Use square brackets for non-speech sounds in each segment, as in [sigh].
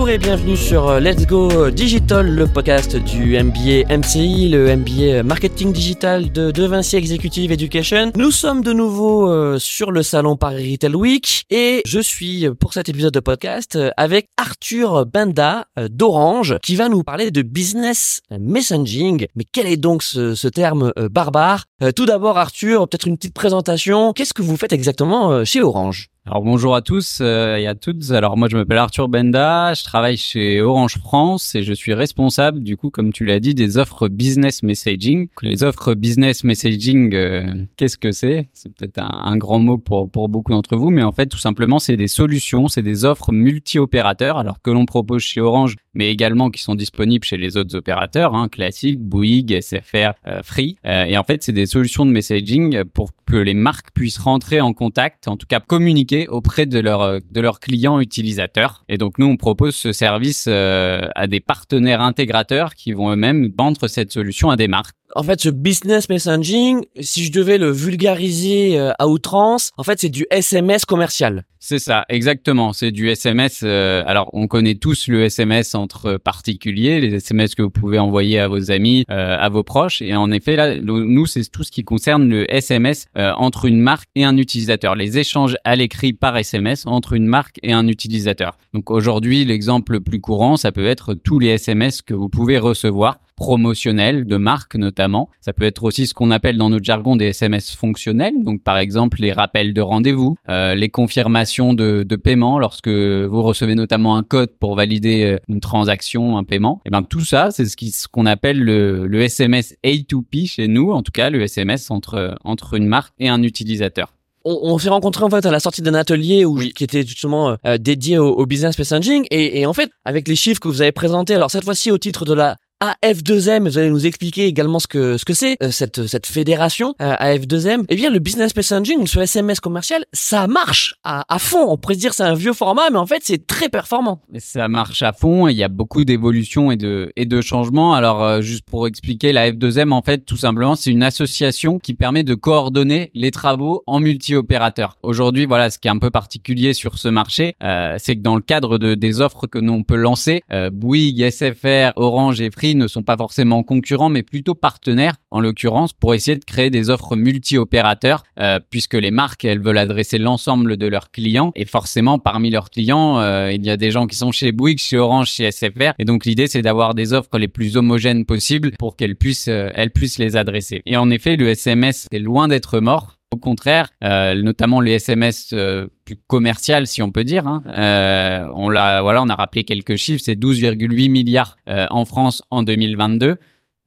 Bonjour et bienvenue sur euh, Let's Go Digital, le podcast du MBA MCI, le MBA Marketing Digital de De Vinci Executive Education. Nous sommes de nouveau euh, sur le salon Paris Retail Week et je suis euh, pour cet épisode de podcast avec Arthur Benda d'Orange qui va nous parler de business messaging. Mais quel est donc ce terme barbare? Tout d'abord Arthur, peut-être une petite présentation. Qu'est-ce que vous faites exactement chez Orange? Alors bonjour à tous euh, et à toutes. Alors moi je m'appelle Arthur Benda, je travaille chez Orange France et je suis responsable du coup comme tu l'as dit des offres business messaging. Les offres business messaging, euh, qu'est-ce que c'est? C'est peut-être un, grand mot pour pour beaucoup d'entre vous, mais en fait tout simplement c'est des solutions, c'est des offres multi-opérateurs alors que l'on propose chez Orange, mais également qui sont disponibles chez les autres opérateurs, hein, classiques, Bouygues, SFR, euh, Free. et en fait c'est des solutions de messaging pour que les marques puissent rentrer en contact, en tout cas communiquer auprès de, leur, de leurs clients utilisateurs. Et donc nous, on propose ce service euh, à des partenaires intégrateurs qui vont eux-mêmes vendre cette solution à des marques. En fait, ce business messaging, si je devais le vulgariser euh, à outrance, en fait, c'est du SMS commercial. C'est ça, exactement. C'est du SMS. Euh, alors, on connaît tous le SMS entre particuliers, les SMS que vous pouvez envoyer à vos amis, euh, à vos proches. Et en effet, là, nous, c'est tout ce qui concerne le SMS entre une marque et un utilisateur. Les échanges à l'écrit par SMS entre une marque et un utilisateur. Donc aujourd'hui, l'exemple le plus courant, ça peut être tous les SMS que vous pouvez recevoir promotionnels de marque notamment. Ça peut être aussi ce qu'on appelle dans notre jargon des SMS fonctionnels. Donc par exemple les rappels de rendez-vous, euh, les confirmations de, de, paiement lorsque vous recevez notamment un code pour valider euh, une transaction, un paiement. Et eh ben tout ça, c'est ce qu'on ce qu'on appelle le, le SMS A2P chez nous, en tout cas le SMS entre entre une marque et un utilisateur on, on s'est rencontrés en fait à la sortie d'un atelier où, qui était justement euh, dédié au, au, business messaging et, et, en fait avec les chiffres que vous avez présentés alors cette fois-ci au titre de la AF2M, vous allez nous expliquer également ce que ce que c'est euh, cette cette fédération euh, AF2M. Eh bien, le business messaging, ce SMS commercial, ça marche à, à fond. On pourrait se dire c'est un vieux format, mais en fait c'est très performant. Ça marche à fond. Il y a beaucoup d'évolutions et de et de changements. Alors euh, juste pour expliquer, la F2M en fait tout simplement c'est une association qui permet de coordonner les travaux en multi-opérateurs. Aujourd'hui, voilà, ce qui est un peu particulier sur ce marché, c'est que dans le cadre de des offres que nous on peut lancer, Bouygues, SFR, Orange et Free ne sont pas forcément concurrents, mais plutôt partenaires, en l'occurrence, pour essayer de créer des offres multi-opérateurs, euh, puisque les marques, elles veulent adresser l'ensemble de leurs clients. Et forcément, parmi leurs clients, euh, il y a des gens qui sont chez Bouygues, chez Orange, chez SFR. Et donc, l'idée, c'est d'avoir des offres les plus homogènes possibles pour qu'elles puissent, euh, elles puissent les adresser. Et en effet, le SMS est loin d'être mort. Au contraire, euh, notamment les SMS euh, plus commercial, si on peut dire. Hein, euh, on l'a, voilà, on a rappelé quelques chiffres. C'est 12,8 milliards euh, en France en 2022.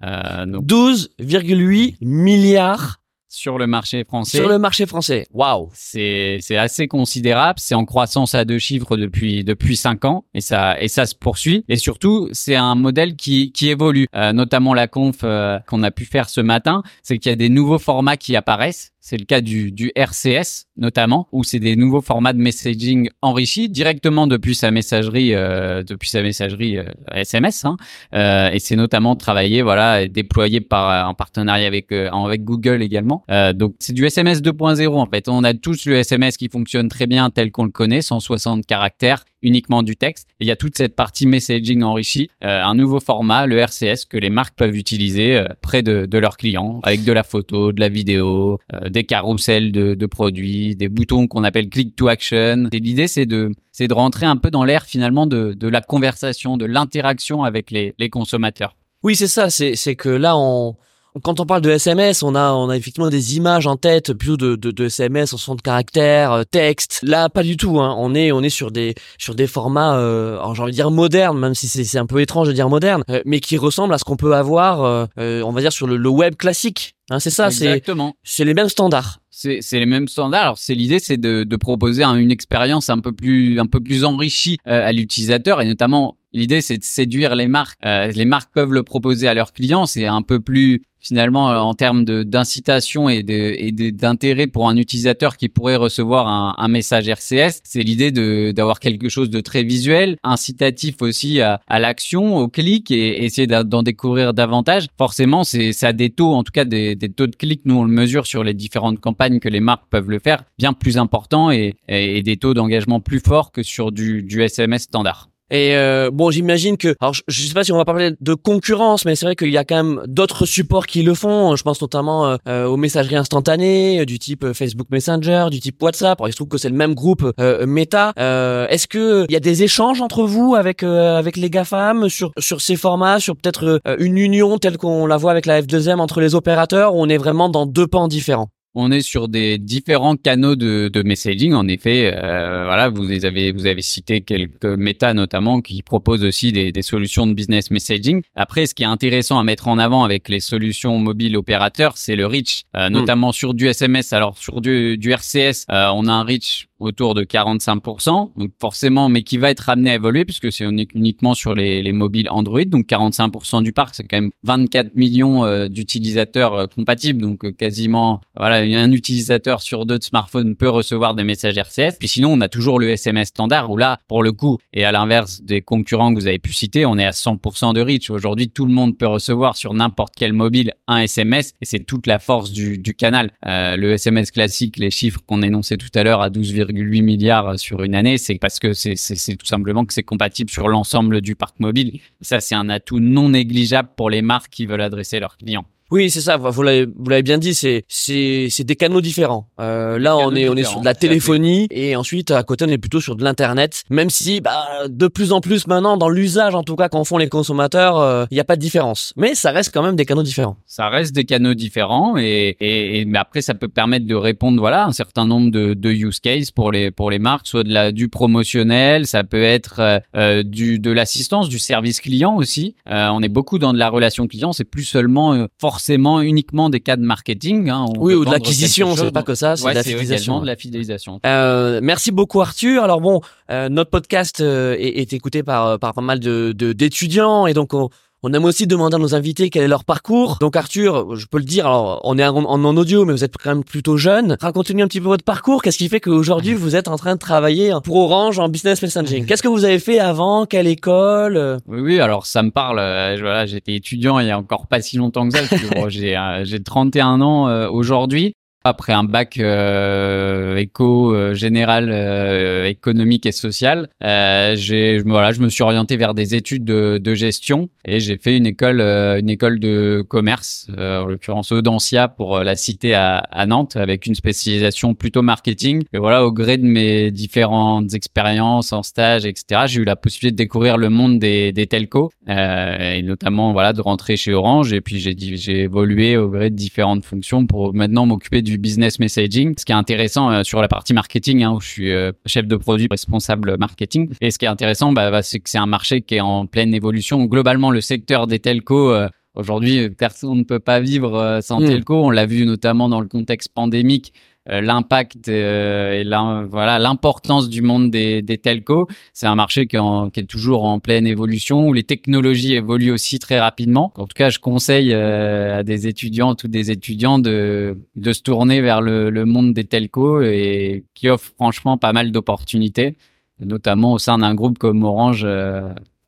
12,8 milliards sur le marché français. Sur le marché français. Waouh. C'est c'est assez considérable, c'est en croissance à deux chiffres depuis depuis cinq ans et ça et ça se poursuit et surtout, c'est un modèle qui qui évolue. Euh, notamment la conf euh, qu'on a pu faire ce matin, c'est qu'il y a des nouveaux formats qui apparaissent. C'est le cas du du RCS notamment où c'est des nouveaux formats de messaging enrichis directement depuis sa messagerie euh, depuis sa messagerie SMS hein. et c'est notamment travaillé voilà déployé par en partenariat avec avec Google également euh, donc c'est du SMS 2.0 en fait. On a tous le SMS qui fonctionne très bien tel qu'on le connaît, 160 caractères, uniquement du texte. Il y a toute cette partie messaging enrichie, euh, un nouveau format, le RCS, que les marques peuvent utiliser euh, près de, de, leurs clients, avec de la photo, de la vidéo, des carousels de, produits, des boutons qu'on appelle click to action. Et l'idée c'est de c'est de rentrer un peu dans l'air finalement de, de la conversation, de l'interaction avec les, les consommateurs. Oui, c'est ça. C'est que là on quand on parle de SMS, on a, on a effectivement des images en tête, plutôt de, de, de SMS en son de caractères, euh, texte. Là, pas du tout. Hein. On est, on est sur des, sur des formats, euh, j'ai envie de dire modernes, même si c'est un peu étrange de dire moderne, euh, mais qui ressemblent à ce qu'on peut avoir, euh, euh, on va dire sur le, le web classique. Hein, c'est ça, c'est c'est les mêmes standards. C'est les mêmes standards. Alors c'est l'idée, c'est de, de proposer une expérience un peu plus un peu plus enrichie à l'utilisateur et notamment l'idée c'est de séduire les marques. les marques peuvent le proposer à leurs clients. C'est un peu plus finalement euh, en termes d'incitation et d'intérêt pour un utilisateur qui pourrait recevoir un, un message RCS, c'est l'idée d'avoir quelque chose de très visuel, incitatif aussi à, à l'action, au clic et essayer d'en découvrir davantage. Forcément, c'est ça a des taux, en tout cas des, des, taux de clic, nous on le mesure sur les différentes campagnes que les marques peuvent le faire, bien plus importants et, et, des taux d'engagement plus forts que sur du, du SMS standard. Et euh, bon, j'imagine que, alors je, je sais pas si on va parler de concurrence, mais c'est vrai qu'il y a quand même d'autres supports qui le font. Je pense notamment euh, euh, aux messageries instantanées, euh, du type Facebook Messenger, du type WhatsApp. Alors, il se trouve que c'est le même groupe euh, Meta. Euh, Est-ce que il y a des échanges entre vous avec avec les GAFAM sur sur ces formats, sur peut-être une union telle qu'on la voit avec la F2M entre les opérateurs, où on est vraiment dans deux pans différents? On est sur des différents canaux de, de messaging. En effet, euh, voilà, vous avez vous avez cité quelques méta notamment qui proposent aussi des, des, solutions de business messaging. Après, ce qui est intéressant à mettre en avant avec les solutions mobiles opérateurs, c'est le reach, euh, hmm. notamment sur du SMS. Alors sur du, du RCS, euh, on a un reach autour de 45%, donc forcément, mais qui va être amené à évoluer puisque c'est uniquement sur les, les, mobiles Android, donc 45% du parc, c'est quand même 24 millions euh, d'utilisateurs euh, compatibles, donc euh, quasiment, voilà, un utilisateur sur deux de smartphones peut recevoir des messages RCS. Puis sinon, on a toujours le SMS standard où là, pour le coup, et à l'inverse des concurrents que vous avez pu citer, on est à 100% de reach. Aujourd'hui, tout le monde peut recevoir sur n'importe quel mobile un SMS et c'est toute la force du, du canal. le SMS classique, les chiffres qu'on énonçait tout à l'heure à 12, 8 milliards sur une année, c'est parce que c'est tout simplement que c'est compatible sur l'ensemble du parc mobile. Ça, c'est un atout non négligeable pour les marques qui veulent adresser leurs clients. Oui, c'est ça. Vous l'avez, vous l'avez bien dit. C'est, c'est, c'est des canaux différents. Euh, là, on est, on est sur de la téléphonie et ensuite à côté, on est plutôt sur de l'internet. Même si, bah, de plus en plus maintenant, dans l'usage, en tout cas, qu'en font les consommateurs, euh, il n'y a pas de différence. Mais ça reste quand même des canaux différents. Ça reste des canaux différents et, et, mais après, ça peut permettre de répondre, voilà, un certain nombre de, de use cases pour les, pour les marques, soit de la, du promotionnel, ça peut être euh, euh du, de l'assistance, du service client aussi. Euh, on est beaucoup dans de la relation client. C'est plus seulement euh, forcément forcément uniquement des cas de marketing. Hein. oui, ou de l'acquisition, c'est pas que ça, c'est de la fidélisation. de la fidélisation. Euh, merci beaucoup Arthur. Alors bon, euh, notre podcast euh, est, est, écouté par, par pas mal de d'étudiants et donc on, on aime aussi demander à nos invités quel est leur parcours. Donc Arthur, je peux le dire, alors on est en, en, audio, mais vous êtes quand même plutôt jeune. Racontez-nous un petit peu votre parcours. Qu'est-ce qui fait qu'aujourd'hui vous êtes en train de travailler pour Orange en business messaging? [laughs] Qu'est-ce que vous avez fait avant? Quelle école? Oui, oui, alors ça me parle. Euh, voilà, j'étais étudiant il y a encore pas si longtemps que ça. [laughs] j'ai euh, j'ai 31 ans euh, aujourd'hui après un bac euh, éco euh, général euh, économique et social, j'ai voilà, je me suis orienté vers des études de, gestion et j'ai fait une école une école de commerce, en l'occurrence Audencia pour la cité à, Nantes, avec une spécialisation plutôt marketing. Et voilà, au gré de mes différentes expériences en stage, etc., j'ai eu la possibilité de découvrir le monde des, telcos et notamment voilà de rentrer chez Orange. Et puis j'ai évolué au gré de différentes fonctions pour maintenant m'occuper du business messaging. Ce qui est intéressant euh, sur la partie marketing, hein, où je suis euh, chef de produit responsable marketing. Et ce qui est intéressant, bah, bah, c'est que c'est un marché qui est en pleine évolution. Globalement, le secteur des telcos euh, Aujourd'hui, personne ne peut pas vivre sans mm. telco. On l'a vu notamment dans le contexte pandémique. Euh, l'impact euh, et voilà l'importance du monde des, telcos. C'est un marché qui, est toujours en pleine évolution, où les technologies évoluent aussi très rapidement. En tout cas, je conseille euh, à des étudiants, ou des étudiants de, se tourner vers le monde des telcos et qui offre franchement pas mal d'opportunités, notamment au sein d'un groupe comme Orange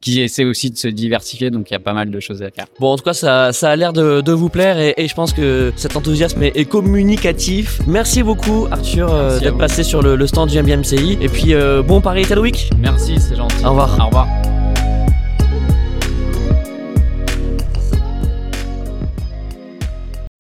qui essaie aussi de se diversifier, donc il y a pas mal de choses à faire. Bon, en tout cas, ça, ça a l'air de, de, vous plaire et, et, je pense que cet enthousiasme est, communicatif. Merci beaucoup, Arthur, euh, d'être passé sur le, le, stand du MBMCI. Et puis, euh, bon Paris Ital Week. Merci, c'est gentil. Au revoir. Au revoir.